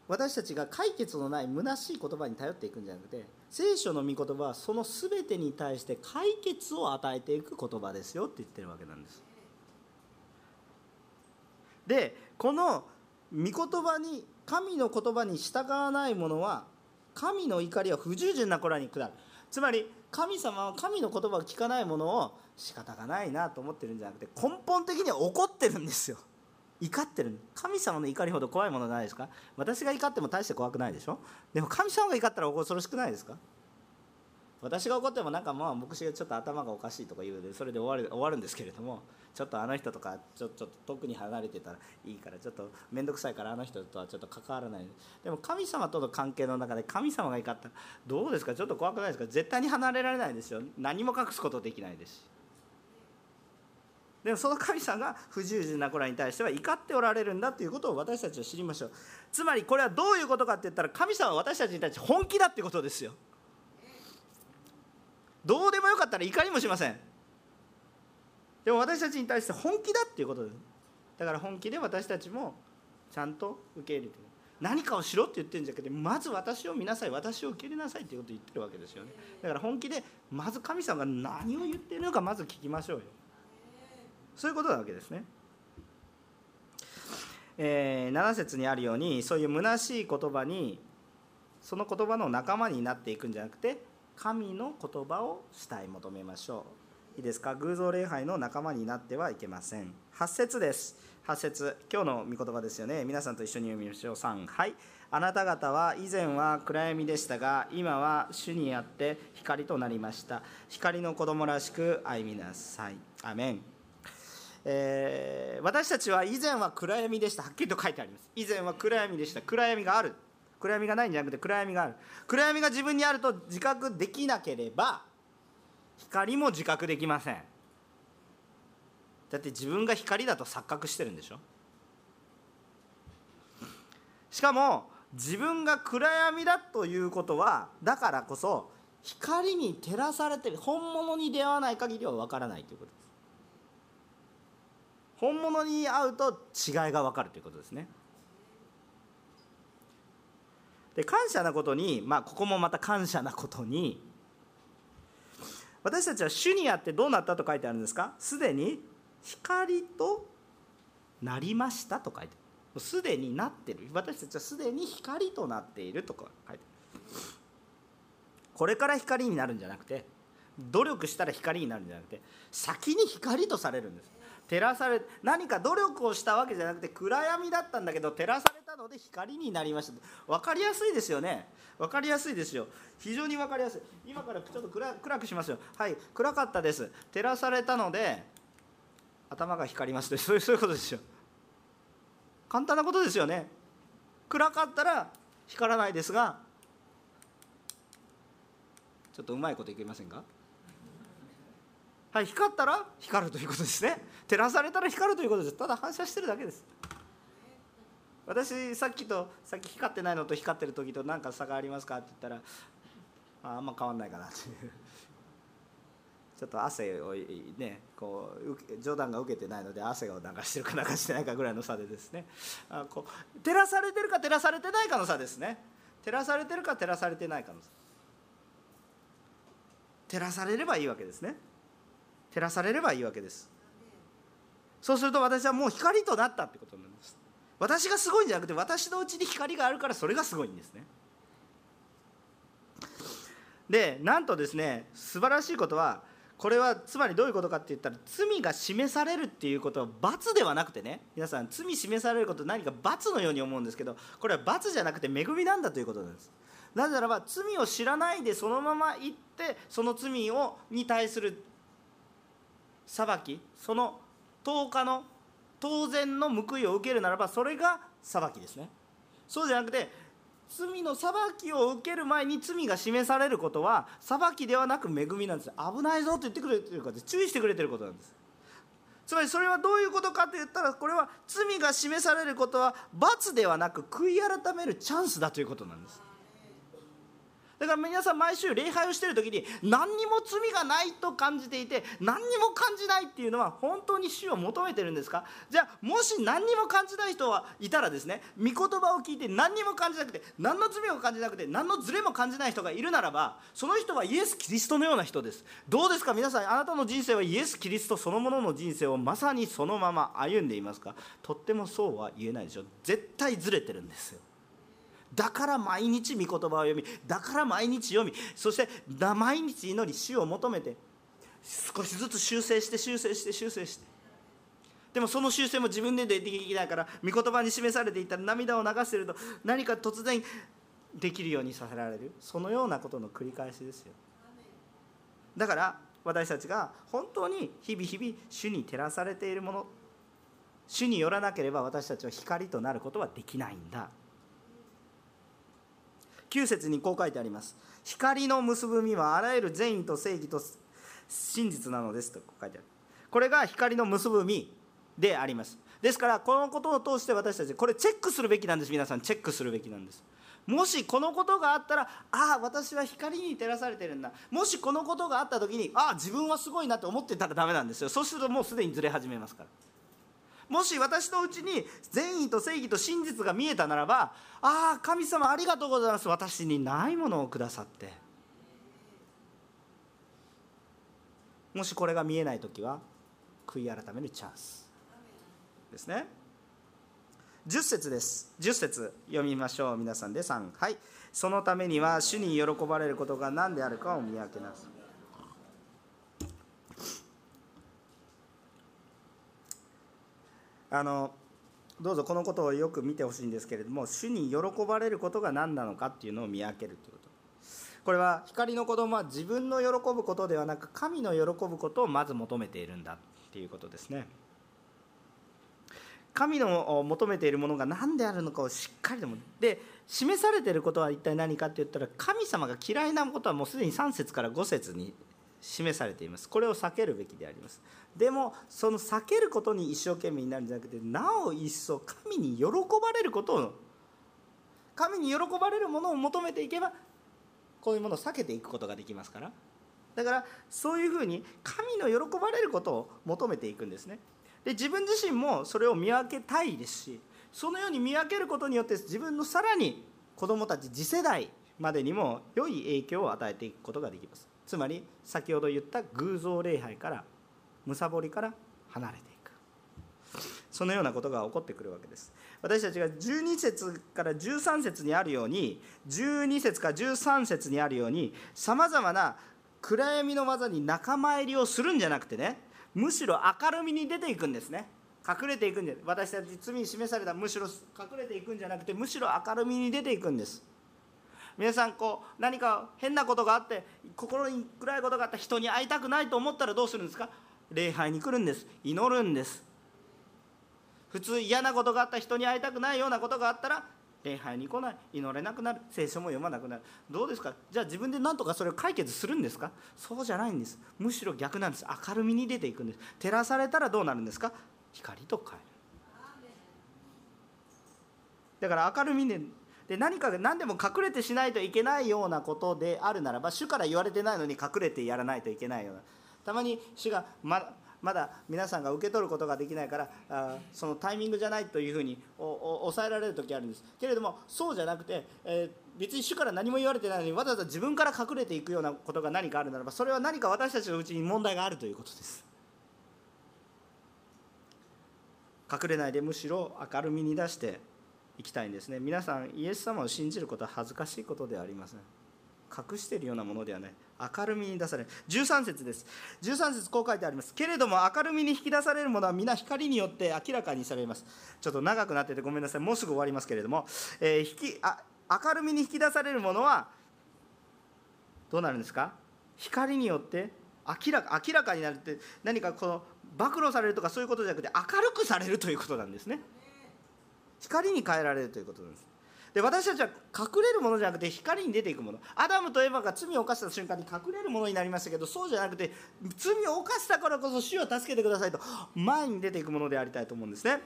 私たちが解決のない虚しい言葉に頼っていくんじゃなくて聖書の御言葉はその全てに対して解決を与えていく言葉ですよって言ってるわけなんです。でこの御言葉に神の言葉に従わない者は神の怒りは不従順な子らに下る。つまり神様は神の言葉を聞かないものを仕方がないなと思ってるんじゃなくて根本的には怒ってるんですよ。怒ってる。神様の怒りほど怖いものじゃないですか。私が怒っても大して怖くないでしょ。でも神様が怒ったら恐ろしくないですか。私が怒ってもなんかまあ牧師がちょっと頭がおかしいとか言うのでそれで終わる終わるんですけれどもちょっとあの人とかちょちょっと遠くに離れてたらいいからちょっと面倒くさいからあの人とはちょっと関わらない。でも神様との関係の中で神様が怒ったらどうですか？ちょっと怖くないですか？絶対に離れられないですよ。何も隠すことできないですし。でもその神様が不従順な子らに対しては怒っておられるんだということを私たちは知りましょう。つまりこれはどういうことかって言ったら神様は私たちに対して本気だってことですよ。どうでもよかったら怒りもしません。でも私たちに対して本気だっていうことです。だから本気で私たちもちゃんと受け入れて何かをしろって言ってるんじゃなくてまず私を見なさい私を受け入れなさいっていうことを言ってるわけですよね。だから本気でまず神様が何を言ってるのかまず聞きましょうよ。そういうことなわけですね。えー、7節にあるようにそういう虚しい言葉にその言葉の仲間になっていくんじゃなくて神の言葉を主体求めましょう。いいですか？偶像礼拝の仲間になってはいけません。8節です。8節今日の御言葉ですよね。皆さんと一緒に読みましょう。3はい。あなた方は以前は暗闇でしたが今は主にあって光となりました。光の子供らしく歩みなさい。アメン。えー、私たちは以前は暗闇でした。はっきりと書いてあります。以前は暗闇でした。暗闇がある。暗闇がないんじゃなくて暗闇がある。暗闇が自分にあると自覚できなければ光も自覚できません。だって自分が光だと錯覚してるんでしょ？しかも自分が暗闇だということはだからこそ光に照らされてる本物に出会わない限りは分からないということです。本物に会うと違いが分かるということですね。で感謝なことに、まあ、ここもまた感謝なことに私たちは主にあってどうなったと書いてあるんですか？すでに光となりましたと書いてある。すでになってる。私たちはすでに光となっているとか書いてある。これから光になるんじゃなくて努力したら光になるんじゃなくて先に光とされるんです。照らされ何か努力をしたわけじゃなくて暗闇だったんだけど照らされたので光になりました。分かりやすいですよね。分かりやすいですよ。非常に分かりやすい。今からちょっと暗くしますよ。はい暗かったです。照らされたので頭が光りますそういうことですよ。簡単なことですよね。暗かったら光らないですがちょっとうまいこといけませんか？はい、光ったら光るということですね。照らされたら光るということです。ただ反射してるだけです。私さっきとさっき光ってないのと光ってる時と何か差がありますかって言ったらああんま変わんないかなって。い うちょっと汗をねこう冗談が受けてないので汗を流してるか流してないかぐらいの差でですね。あこう照らされてるか照らされてないかの差ですね。照らされてるか照らされてないかの差。照らされればいいわけですね。照らされればいいわけです。そうすると私はもう光となったってことなんです私がすごいんじゃなくて私のうちに光があるからそれがすごいんですね。でなんとですね素晴らしいことはこれはつまりどういうことかって言ったら罪が示されるっていうことは罰ではなくてね皆さん罪示されること何か罰のように思うんですけどこれは罰じゃなくて恵みなんだということなんです。なぜならば罪を知らないでそのまま行ってその罪をに対する裁きその10日の当然の報いを受けるならばそれが裁きですね。そうじゃなくて罪の裁きを受ける前に罪が示されることは裁きではなく恵みなんです。危ないぞと言ってくれてるから注意してくれてることなんです。つまりそれはどういうことかと言ったらこれは罪が示されることは罰ではなく悔い改めるチャンスだということなんです。だから皆さん毎週礼拝をしている時に何にも罪がないと感じていて何にも感じないっていうのは本当に主を求めてるんですか？じゃあもし何にも感じない人はいたらですね御言葉を聞いて何にも感じなくて何の罪も感じなくて何のズレも感じない人がいるならばその人はイエス・キリストのような人です。どうですか？皆さんあなたの人生はイエス・キリストそのものの人生をまさにそのまま歩んでいますか？とってもそうは言えないでしょ。絶対ずれてるんですよ。だから毎日御言葉を読みだから毎日読みそして毎日祈り主を求めて少しずつ修正して修正して修正して。でもその修正も自分でできないから御言葉に示されていたら涙を流してると何か突然できるようにさせられる。そのようなことの繰り返しですよ。だから私たちが本当に日々日々主に照らされているもの主によらなければ私たちは光となることはできないんだ。9節にこう書いてあります。光の結ぶ実はあらゆる善意と正義と真実なのですと書いてある。これが光の結ぶ実であります。ですからこのことを通して私たちこれチェックするべきなんです。皆さんチェックするべきなんです。もしこのことがあったらああ私は光に照らされてるんだ。もしこのことがあった時にああ自分はすごいなって思ってたらダメなんですよ。そうするともうすでにずれ始めますから。もし私のうちに善意と正義と真実が見えたならばああ神様ありがとうございます。私にないものをくださって。もしこれが見えない時は悔い改めるチャンス。ですね。10節です。10節読みましょう。皆さんで3はいそのためには主に喜ばれることが何であるかを見分けなさい。あのどうぞこのことをよく見てほしいんですけれども主に喜ばれることが何なのかっていうのを見分けるということ。これは光の子供は自分の喜ぶことではなく神の喜ぶことをまず求めているんだっていうことですね。神の求めているものが何であるのかをしっかりとで示されていることは一体何かって言ったら神様が嫌いなことはもうすでに3節から5節に示されています。これを避けるべきであります。でもその避けることに一生懸命になるんじゃなくてなお一層神に喜ばれることを神に喜ばれるものを求めていけばこういうものを避けていくことができますから。だからそういうふうに神の喜ばれることを求めていくんですね。で自分自身もそれを見分けたいですしそのように見分けることによって自分のさらに子どもたち次世代までにも良い影響を与えていくことができます。つまり先ほど言った偶像礼拝からむさぼりから離れていく。そのようなことが起こってくるわけです。私たちが12節から13節にあるように12節から13節にあるようにさまざまな暗闇の技に仲間入りをするんじゃなくてねむしろ明るみに出ていくんですね。隠れていくんで私たち罪に示されたむしろ隠れていくんじゃなくてむしろ明るみに出ていくんです。皆さんこう何か変なことがあって心に暗いことがあった人に会いたくないと思ったらどうするんですか？礼拝に来るんです。祈るんです。普通嫌なことがあった人に会いたくないようなことがあったら礼拝に来ない。祈れなくなる。聖書も読まなくなる。どうですか？じゃあ自分で何とかそれを解決するんですか？そうじゃないんです。むしろ逆なんです。明るみに出ていくんです。照らされたらどうなるんですか？光と変える。だから明るみでで何か何でも隠れてしないといけないようなことであるならば主から言われてないのに隠れてやらないといけないような。たまに主がままだ皆さんが受け取ることができないからあそのタイミングじゃないというふうに抑えられる時あるんです。けれどもそうじゃなくて、えー、別に主から何も言われてないのにわざわざ自分から隠れていくようなことが何かあるならばそれは何か私たちのうちに問題があるということです。隠れないでむしろ明るみに出していきたいんですね。皆さんイエス様を信じることは恥ずかしいことではありません。隠しているようなものではない。明るみに出され13節です。13節こう書いてあります。けれども明るみに引き出されるものは皆光によって明らかにされます。ちょっと長くなっててごめんなさい。もうすぐ終わりますけれども、えー、引きあ明るみに引き出されるものはどうなるんですか？光によって明らか明らかになるって何かこの暴露されるとかそういうことじゃなくて明るくされるということなんですね。光に変えられるということです。で私たちは隠れるものじゃなくて光に出ていくもの。アダムとエヴァが罪を犯した瞬間に隠れるものになりましたけどそうじゃなくて罪を犯したからこそ主を助けてくださいと前に出ていくものでありたいと思うんですね。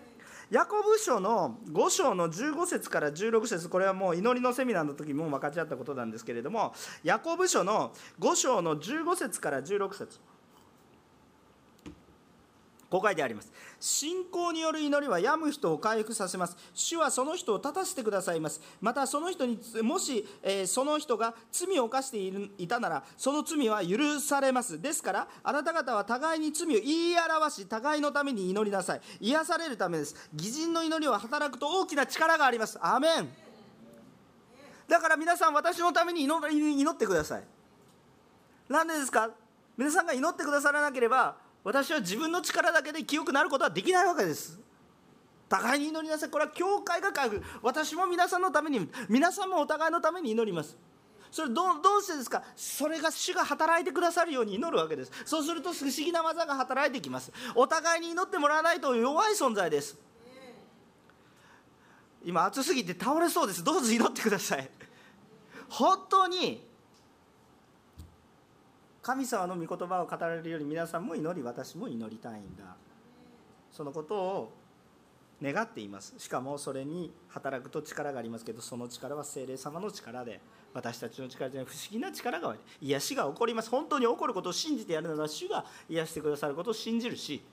ヤコブ書の5章の15節から16節これはもう祈りのセミナーの時も分かち合ったことなんですけれどもヤコブ書の5章の15節から16節。こう書いてあります。信仰による祈りは病む人を回復させます。主はその人を立たせてくださいます。またその人にもし、えー、その人が罪を犯しているいたならその罪は許されます。ですからあなた方は互いに罪を言い表し互いのために祈りなさい。癒されるためです。義人の祈りは働くと大きな力があります。アメン。だから皆さん私のために祈ってください。なんでですか？皆さんが祈ってくださらなければ私は自分の力だけで清くなることはできないわけです。互いに祈りなさい。これは教会が書く私も皆さんのために皆さんもお互いのために祈ります。それどどうしてですか？それが主が働いてくださるように祈るわけです。そうすると不思議な技が働いてきます。お互いに祈ってもらわないと弱い存在です。今暑すぎて倒れそうです。どうぞ祈ってください。本当に神様の御言葉を語られるように皆さんも祈り私も祈りたいんだ。そのことを願っています。しかもそれに働くと力がありますけどその力は精霊様の力で私たちの力じゃない不思議な力が癒しが起こります。本当に起こることを信じてやるなら主が癒してくださることを信じるし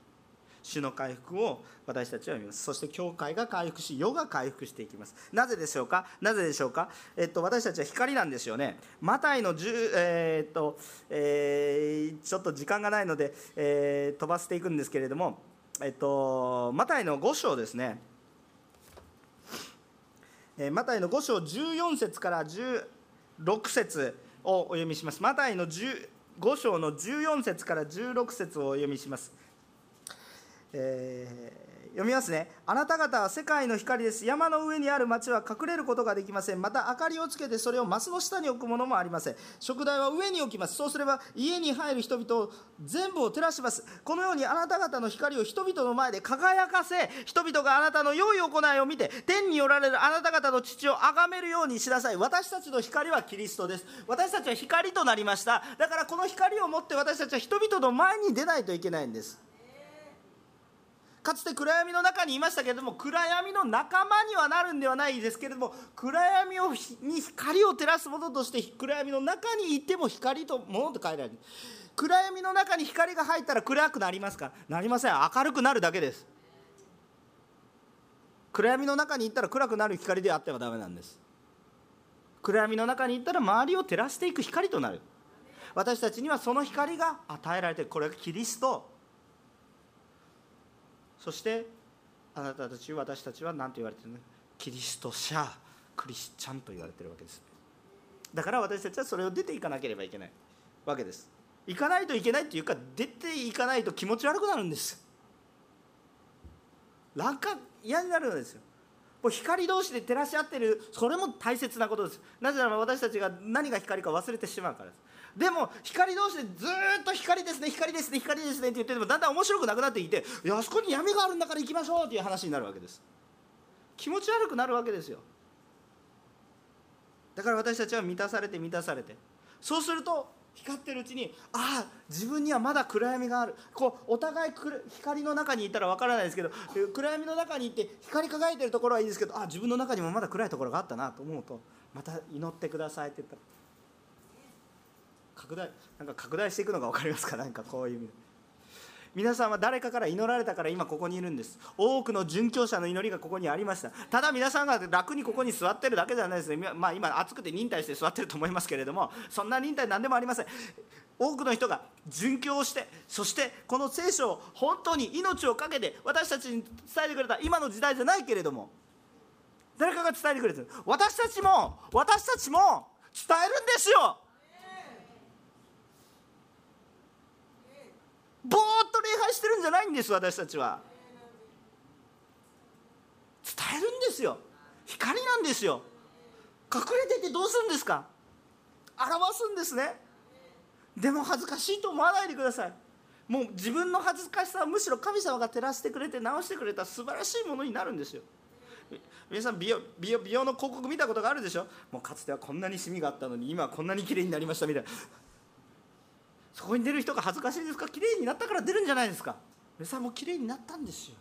主の回復を私たちは見ます。そして教会が回復し世が回復していきます。なぜでしょうか？なぜでしょうか、えっと、私たちは光なんですよね。マタイの10、えー、っとえー、ちょっと時間がないので、えー、飛ばしていくんですけれどもえっとマタイの5章ですね。マタイの5章14節から16節をお読みします。マタイの5章の14節から16節をお読みします。えー読みますね。あなた方は世界の光です。山の上にある町は隠れることができません。また明かりをつけてそれをマスの下に置くものもありません。食材は上に置きます。そうすれば家に入る人々を全部を照らします。このようにあなた方の光を人々の前で輝かせ人々があなたの良い行いを見て天におられるあなた方の父を崇めるようにしなさい。私たちの光はキリストです。私たちは光となりました。だからこの光を持って私たちは人々の前に出ないといけないんです。かつて暗闇の中にいましたけれども暗闇の仲間にはなるんではないですけれども暗闇をに光を照らすものとして暗闇の中にいても光とものと変えられる。暗闇の中に光が入ったら暗くなりますか？なりません。明るくなるだけです。暗闇の中に行ったら暗くなる光であってはダメなんです。暗闇の中に行ったら周りを照らしていく光となる。私たちにはその光が与えられてこれがキリスト。そしてあなたたち私たちは何と言われてるの？キリスト者クリスチャンと言われてるわけです。だから私たちはそれを出ていかなければいけない。わけです。行かないといけないっていうか出ていかないと気持ち悪くなるんです。楽観嫌になるんですよ。もう光同士で照らし合ってるそれも大切なことです。なぜなら私たちが何が光か忘れてしまうからです。でも光同士でずっと光ですね光ですね光ですねって言っててもだんだん面白くなくなっていていやあそこに闇があるんだから行きましょうっていう話になるわけです。気持ち悪くなるわけですよ。だから私たちは満たされて満たされて。そうすると光ってるうちにああ自分にはまだ暗闇がある。こうお互い光の中にいたらわからないですけど暗闇の中にいて光り輝いてるところはいいですけどあ自分の中にもまだ暗いところがあったなと思うとまた祈ってくださいって言ったら拡大なんか拡大していくのが分かりますか？なんかこういう意味皆さんは誰かから祈られたから今ここにいるんです。多くの殉教者の祈りがここにありました。ただ皆さんが楽にここに座ってるだけじゃないですね。まあ今暑くて忍耐して座ってると思いますけれどもそんな忍耐何でもありません。多くの人が殉教をしてそしてこの聖書を本当に命を懸けて私たちに伝えてくれた今の時代じゃないけれども誰かが伝えてくれてる。私たちも私たちも伝えるんですよ。ぼーっと礼拝してるんじゃないんです私たちは。伝えるんですよ。光なんですよ。隠れててどうするんですか？表すんですね。でも恥ずかしいと思わないでください。もう自分の恥ずかしさはむしろ神様が照らしてくれて直してくれた素晴らしいものになるんですよ。皆さん美容美容美容の広告見たことがあるでしょ？もうかつてはこんなにシミがあったのに今はこんなに綺麗になりましたみたいな。そこに出る人が恥ずかしいですか？綺麗になったから出るんじゃないですか？皆さんも綺麗になったんですよ。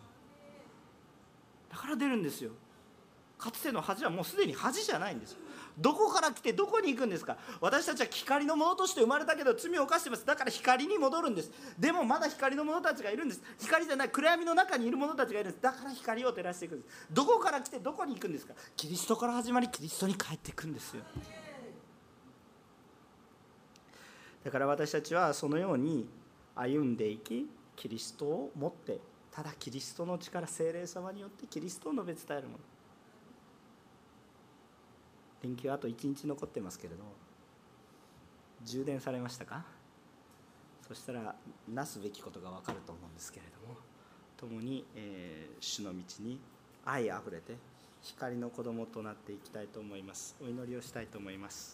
だから出るんですよ。かつての恥はもうすでに恥じゃないんです。どこから来てどこに行くんですか？私たちは光のものとして生まれたけど罪を犯してます。だから光に戻るんです。でもまだ光の者たちがいるんです。光じゃない。暗闇の中にいる者たちがいるんです。だから光を照らしていくんです。どこから来てどこに行くんですか？キリストから始まりキリストに帰っていくんですよ。だから私たちはそのように歩んでいきキリストを持ってただキリストの力精霊様によってキリストを述べ伝えるもの。連休あと1日残ってますけれど充電されましたか？そしたらなすべきことが分かると思うんですけれども共に、えー、主の道に愛あふれて光の子供となっていきたいと思います。お祈りをしたいと思います。